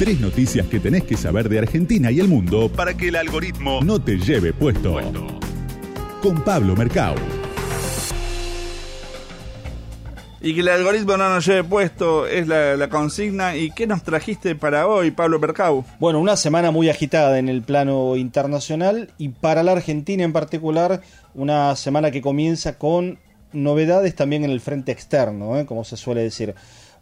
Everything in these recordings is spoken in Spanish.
Tres noticias que tenés que saber de Argentina y el mundo para que el algoritmo no te lleve puesto. Con Pablo Mercado. Y que el algoritmo no nos lleve puesto es la, la consigna. ¿Y qué nos trajiste para hoy, Pablo Mercado? Bueno, una semana muy agitada en el plano internacional y para la Argentina en particular, una semana que comienza con novedades también en el frente externo, ¿eh? como se suele decir.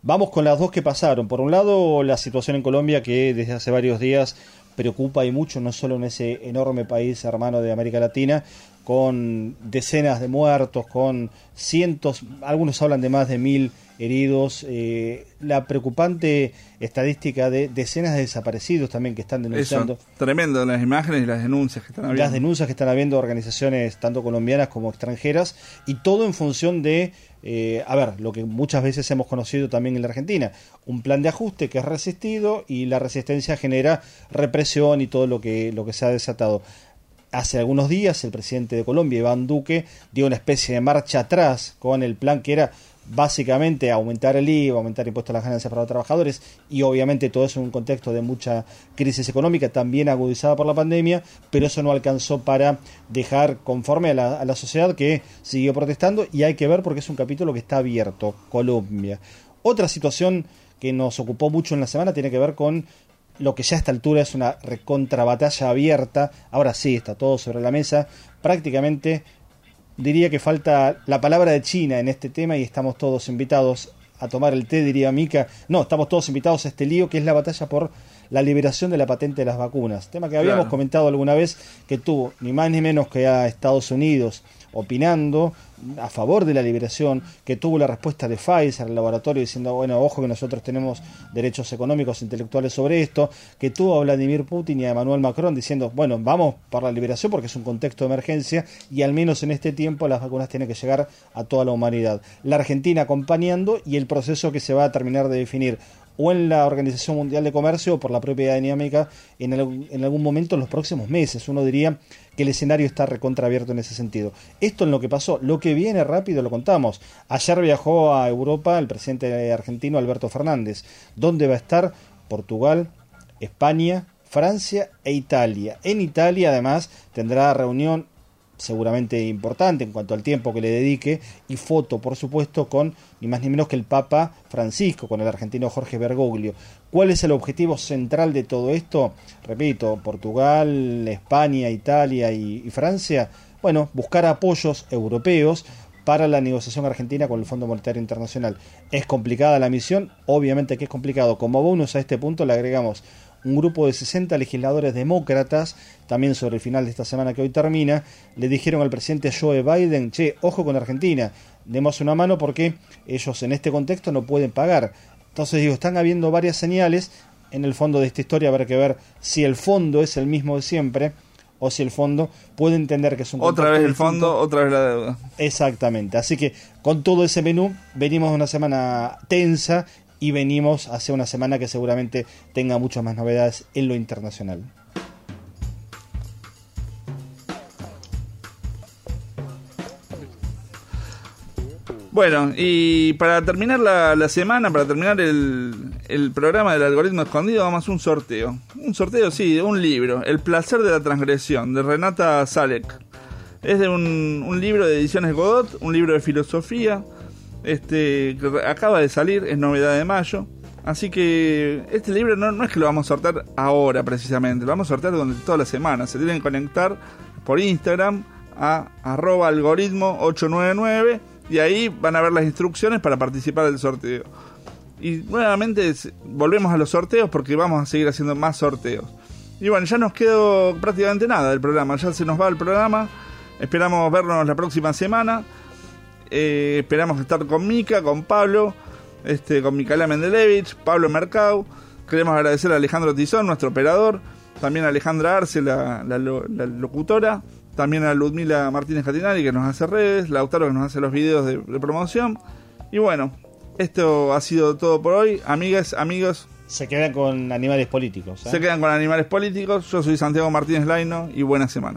Vamos con las dos que pasaron. Por un lado, la situación en Colombia que desde hace varios días preocupa y mucho, no solo en ese enorme país hermano de América Latina, con decenas de muertos, con cientos, algunos hablan de más de mil heridos, eh, la preocupante estadística de decenas de desaparecidos también que están denunciando. Eso, tremendo las imágenes y las denuncias que están habiendo. Las denuncias que están habiendo organizaciones tanto colombianas como extranjeras y todo en función de, eh, a ver, lo que muchas veces hemos conocido también en la Argentina, un plan de ajuste que es resistido y la resistencia genera represión y todo lo que, lo que se ha desatado. Hace algunos días el presidente de Colombia, Iván Duque, dio una especie de marcha atrás con el plan que era básicamente aumentar el IVA, aumentar impuestos a las ganancias para los trabajadores y obviamente todo eso en un contexto de mucha crisis económica también agudizada por la pandemia, pero eso no alcanzó para dejar conforme a la, a la sociedad que siguió protestando y hay que ver porque es un capítulo que está abierto, Colombia. Otra situación que nos ocupó mucho en la semana tiene que ver con lo que ya a esta altura es una recontra batalla abierta, ahora sí está todo sobre la mesa, prácticamente diría que falta la palabra de China en este tema y estamos todos invitados a tomar el té, diría Mica. No, estamos todos invitados a este lío que es la batalla por la liberación de la patente de las vacunas. Tema que habíamos Claro. comentado alguna vez que tuvo ni más ni menos que a Estados Unidos opinando a favor de la liberación, que tuvo la respuesta de Pfizer, el laboratorio, diciendo, bueno, ojo que nosotros tenemos derechos económicos, intelectuales sobre esto, que tuvo a Vladimir Putin y a Emmanuel Macron diciendo, bueno, vamos por la liberación porque es un contexto de emergencia y al menos en este tiempo las vacunas tienen que llegar a toda la humanidad. La Argentina acompañando y el proceso que se va a terminar de definir o en la Organización Mundial de Comercio o por la propia dinámica en, algún- en algún momento en los próximos meses. Uno diría que el escenario está recontraabierto en ese sentido. Esto en lo que pasó, lo que viene rápido lo contamos. Ayer viajó a Europa el presidente argentino Alberto Fernández. ¿Dónde va a estar? Portugal, España, Francia e Italia. En Italia además tendrá reunión seguramente importante en cuanto al tiempo que le dedique y foto por supuesto con ni más ni menos que el Papa Francisco con el argentino Jorge Bergoglio. ¿Cuál es el objetivo central de todo esto? Repito, Portugal, España, Italia y, y Francia. Bueno, buscar apoyos europeos para la negociación argentina con el Fondo Monetario Internacional. ¿Es complicada la misión? Obviamente que es complicado. Como bonus a este punto le agregamos un grupo de 60 legisladores demócratas, también sobre el final de esta semana que hoy termina, le dijeron al presidente Joe Biden, che, ojo con Argentina, demos una mano porque ellos en este contexto no pueden pagar. Entonces digo, están habiendo varias señales en el fondo de esta historia, habrá que ver si el fondo es el mismo de siempre o si el fondo puede entender que es un Otra vez el distinto. fondo, otra vez la deuda. Exactamente. Así que con todo ese menú venimos de una semana tensa y venimos hacia una semana que seguramente tenga muchas más novedades en lo internacional. Bueno, y para terminar la, la semana, para terminar el, el programa del algoritmo escondido, vamos a un sorteo. Un sorteo, sí, un libro, El placer de la transgresión, de Renata Salek. Es de un, libro de ediciones Godot, un libro de filosofía, este que acaba de salir, es novedad de mayo. Así que este libro no, no es que lo vamos a sortear ahora precisamente, lo vamos a sortear durante toda la semana. Se tienen que conectar por Instagram a arroba algoritmo 899 y ahí van a ver las instrucciones para participar del sorteo. Y nuevamente volvemos a los sorteos porque vamos a seguir haciendo más sorteos. Y bueno, ya nos quedó prácticamente nada del programa, ya se nos va el programa. Esperamos vernos la próxima semana. Eh, esperamos estar con Mica, con Pablo, este, con Micaela Mendelevich, Pablo Mercado. Queremos agradecer a Alejandro Tizón, nuestro operador, también a Alejandra Arce, la, la lo- la locutora, también a Ludmila Martínez Catinari, que nos hace redes, Lautaro, que nos hace los videos de, de promoción. Y bueno, esto ha sido todo por hoy. Amigas, amigos, Se quedan con animales políticos. ¿eh? se quedan con animales políticos. Yo soy Santiago Martínez Laino y buena semana.